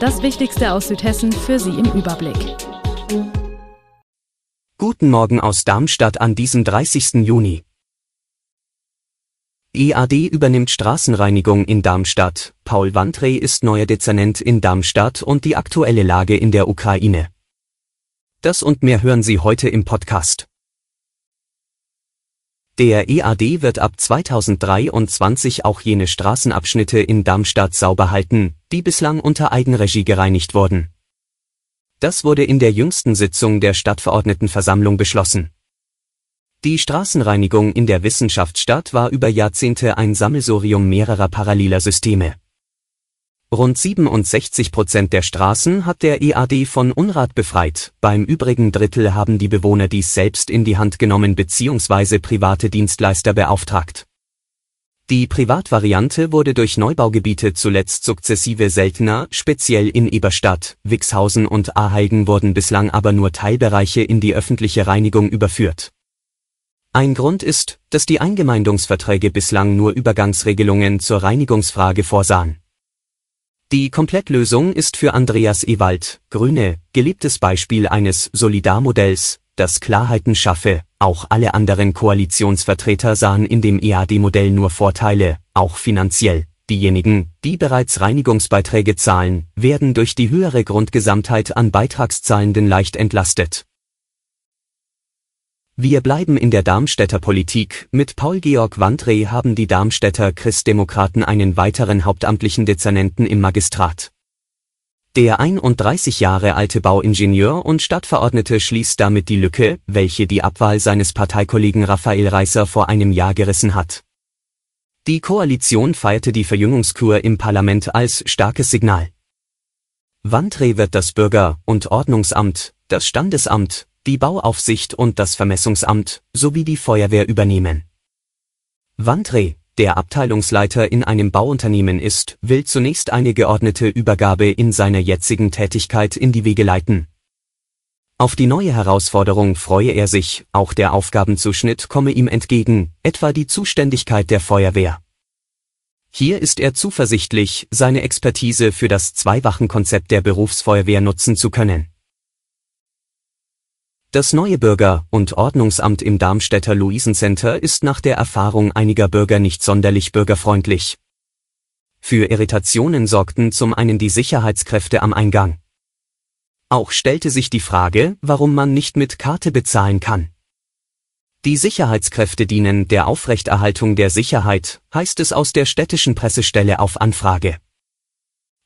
Das Wichtigste aus Südhessen für Sie im Überblick. Guten Morgen aus Darmstadt an diesem 30. Juni. EAD übernimmt Straßenreinigung in Darmstadt. Paul Wandrey ist neuer Dezernent in Darmstadt und die aktuelle Lage in der Ukraine. Das und mehr hören Sie heute im Podcast. Der EAD wird ab 2023 auch jene Straßenabschnitte in Darmstadt sauber halten, die bislang unter Eigenregie gereinigt wurden. Das wurde in der jüngsten Sitzung der Stadtverordnetenversammlung beschlossen. Die Straßenreinigung in der Wissenschaftsstadt war über Jahrzehnte ein Sammelsurium mehrerer paralleler Systeme. Rund 67 Prozent der Straßen hat der EAD von Unrat befreit, beim übrigen Drittel haben die Bewohner dies selbst in die Hand genommen bzw. private Dienstleister beauftragt. Die Privatvariante wurde durch Neubaugebiete zuletzt sukzessive seltener, speziell in Eberstadt, Wixhausen und Aheigen wurden bislang aber nur Teilbereiche in die öffentliche Reinigung überführt. Ein Grund ist, dass die Eingemeindungsverträge bislang nur Übergangsregelungen zur Reinigungsfrage vorsahen. Die Komplettlösung ist für Andreas Ewald, Grüne, geliebtes Beispiel eines Solidarmodells, das Klarheiten schaffe, auch alle anderen Koalitionsvertreter sahen in dem EAD-Modell nur Vorteile, auch finanziell. Diejenigen, die bereits Reinigungsbeiträge zahlen, werden durch die höhere Grundgesamtheit an Beitragszahlenden leicht entlastet. Wir bleiben in der Darmstädter Politik. Mit Paul-Georg Wandreh haben die Darmstädter Christdemokraten einen weiteren hauptamtlichen Dezernenten im Magistrat. Der 31 Jahre alte Bauingenieur und Stadtverordnete schließt damit die Lücke, welche die Abwahl seines Parteikollegen Raphael Reißer vor einem Jahr gerissen hat. Die Koalition feierte die Verjüngungskur im Parlament als starkes Signal. Wandreh wird das Bürger- und Ordnungsamt, das Standesamt, die Bauaufsicht und das Vermessungsamt sowie die Feuerwehr übernehmen. Wandre, der Abteilungsleiter in einem Bauunternehmen ist, will zunächst eine geordnete Übergabe in seiner jetzigen Tätigkeit in die Wege leiten. Auf die neue Herausforderung freue er sich, auch der Aufgabenzuschnitt komme ihm entgegen, etwa die Zuständigkeit der Feuerwehr. Hier ist er zuversichtlich, seine Expertise für das Zwei-Wachen-Konzept der Berufsfeuerwehr nutzen zu können. Das neue Bürger- und Ordnungsamt im Darmstädter Luisencenter ist nach der Erfahrung einiger Bürger nicht sonderlich bürgerfreundlich. Für Irritationen sorgten zum einen die Sicherheitskräfte am Eingang. Auch stellte sich die Frage, warum man nicht mit Karte bezahlen kann. Die Sicherheitskräfte dienen der Aufrechterhaltung der Sicherheit, heißt es aus der städtischen Pressestelle auf Anfrage.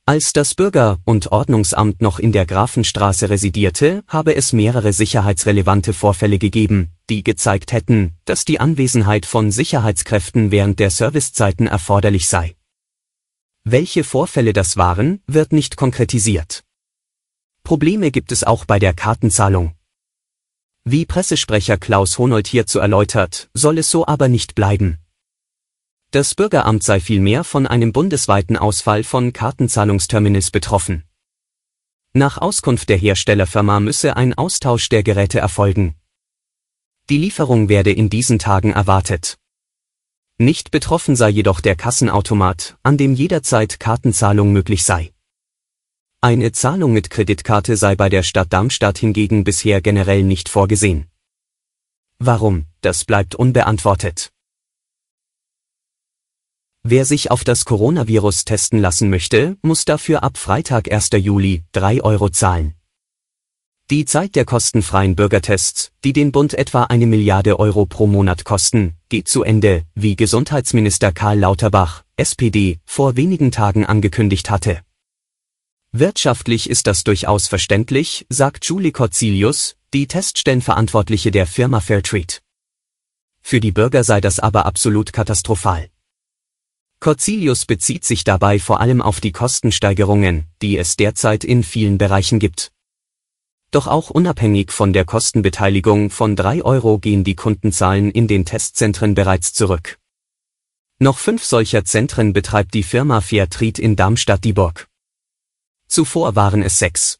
Als das Bürger- und Ordnungsamt noch in der Grafenstraße residierte, habe es mehrere sicherheitsrelevante Vorfälle gegeben, die gezeigt hätten, dass die Anwesenheit von Sicherheitskräften während der Servicezeiten erforderlich sei. Welche Vorfälle das waren, wird nicht konkretisiert. Probleme gibt es auch bei der Kartenzahlung. Wie Pressesprecher Klaus Honold hierzu erläutert, soll es so aber nicht bleiben. Das Bürgeramt sei vielmehr von einem bundesweiten Ausfall von Kartenzahlungsterminals betroffen. Nach Auskunft der Herstellerfirma müsse ein Austausch der Geräte erfolgen. Die Lieferung werde in diesen Tagen erwartet. Nicht betroffen sei jedoch der Kassenautomat, an dem jederzeit Kartenzahlung möglich sei. Eine Zahlung mit Kreditkarte sei bei der Stadt Darmstadt hingegen bisher generell nicht vorgesehen. Warum, das bleibt unbeantwortet. Wer sich auf das Coronavirus testen lassen möchte, muss dafür ab Freitag 1. Juli 3 Euro zahlen. Die Zeit der kostenfreien Bürgertests, die den Bund etwa eine Milliarde Euro pro Monat kosten, geht zu Ende, wie Gesundheitsminister Karl Lauterbach, SPD, vor wenigen Tagen angekündigt hatte. Wirtschaftlich ist das durchaus verständlich, sagt Julie Corzilius, die Teststellenverantwortliche der Firma Fairtrade. Für die Bürger sei das aber absolut katastrophal. Corzilius bezieht sich dabei vor allem auf die Kostensteigerungen, die es derzeit in vielen Bereichen gibt. Doch auch unabhängig von der Kostenbeteiligung von 3 Euro gehen die Kundenzahlen in den Testzentren bereits zurück. Noch fünf solcher Zentren betreibt die Firma Fairtrade in Darmstadt-Dieburg. Zuvor waren es sechs.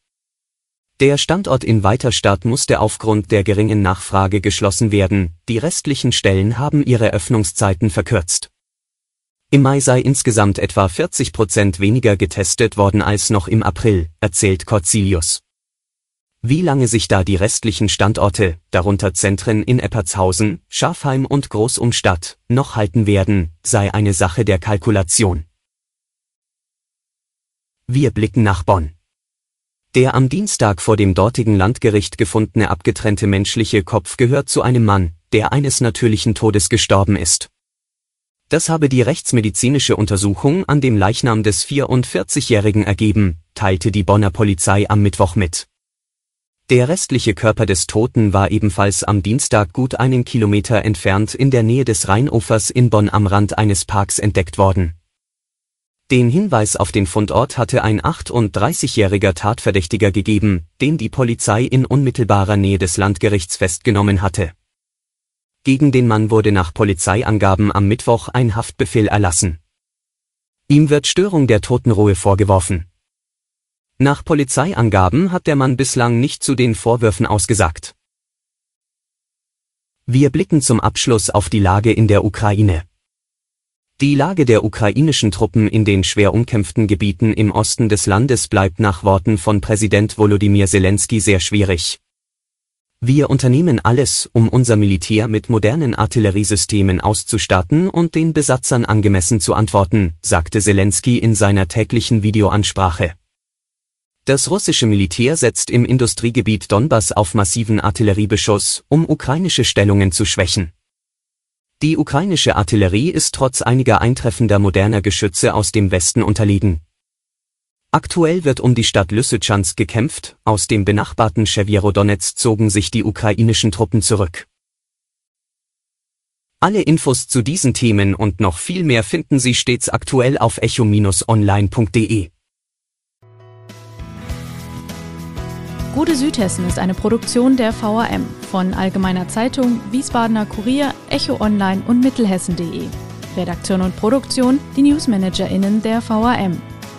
Der Standort in Weiterstadt musste aufgrund der geringen Nachfrage geschlossen werden, die restlichen Stellen haben ihre Öffnungszeiten verkürzt. Im Mai sei insgesamt etwa 40 Prozent weniger getestet worden als noch im April, erzählt Corzilius. Wie lange sich da die restlichen Standorte, darunter Zentren in Eppertshausen, Schafheim und Großumstadt, noch halten werden, sei eine Sache der Kalkulation. Wir blicken nach Bonn. Der am Dienstag vor dem dortigen Landgericht gefundene abgetrennte menschliche Kopf gehört zu einem Mann, der eines natürlichen Todes gestorben ist. Das habe die rechtsmedizinische Untersuchung an dem Leichnam des 44-Jährigen ergeben, teilte die Bonner Polizei am Mittwoch mit. Der restliche Körper des Toten war ebenfalls am Dienstag gut einen Kilometer entfernt in der Nähe des Rheinufers in Bonn am Rand eines Parks entdeckt worden den Hinweis auf den Fundort hatte ein 38-jähriger Tatverdächtiger gegeben, den die Polizei in unmittelbarer Nähe des Landgerichts festgenommen hatte. Gegen den Mann wurde nach Polizeiangaben am Mittwoch ein Haftbefehl erlassen. Ihm wird Störung der Totenruhe vorgeworfen. Nach Polizeiangaben hat der Mann bislang nicht zu den Vorwürfen ausgesagt. Wir blicken zum Abschluss auf die Lage in der Ukraine. Die Lage der ukrainischen Truppen in den schwer umkämpften Gebieten im Osten des Landes bleibt nach Worten von Präsident Volodymyr Zelensky sehr schwierig. Wir unternehmen alles, um unser Militär mit modernen Artilleriesystemen auszustatten und den Besatzern angemessen zu antworten, sagte Zelensky in seiner täglichen Videoansprache. Das russische Militär setzt im Industriegebiet Donbass auf massiven Artilleriebeschuss, um ukrainische Stellungen zu schwächen. Die ukrainische Artillerie ist trotz einiger eintreffender moderner Geschütze aus dem Westen unterlegen. Aktuell wird um die Stadt Lysychansk gekämpft, aus dem benachbarten Chevierodonetsk zogen sich die ukrainischen Truppen zurück. Alle Infos zu diesen Themen und noch viel mehr finden Sie stets aktuell auf echo-online.de. Gute Südhessen ist eine Produktion der VAM von Allgemeiner Zeitung, Wiesbadener Kurier, Echo Online und Mittelhessen.de. Redaktion und Produktion die NewsmanagerInnen der VAM.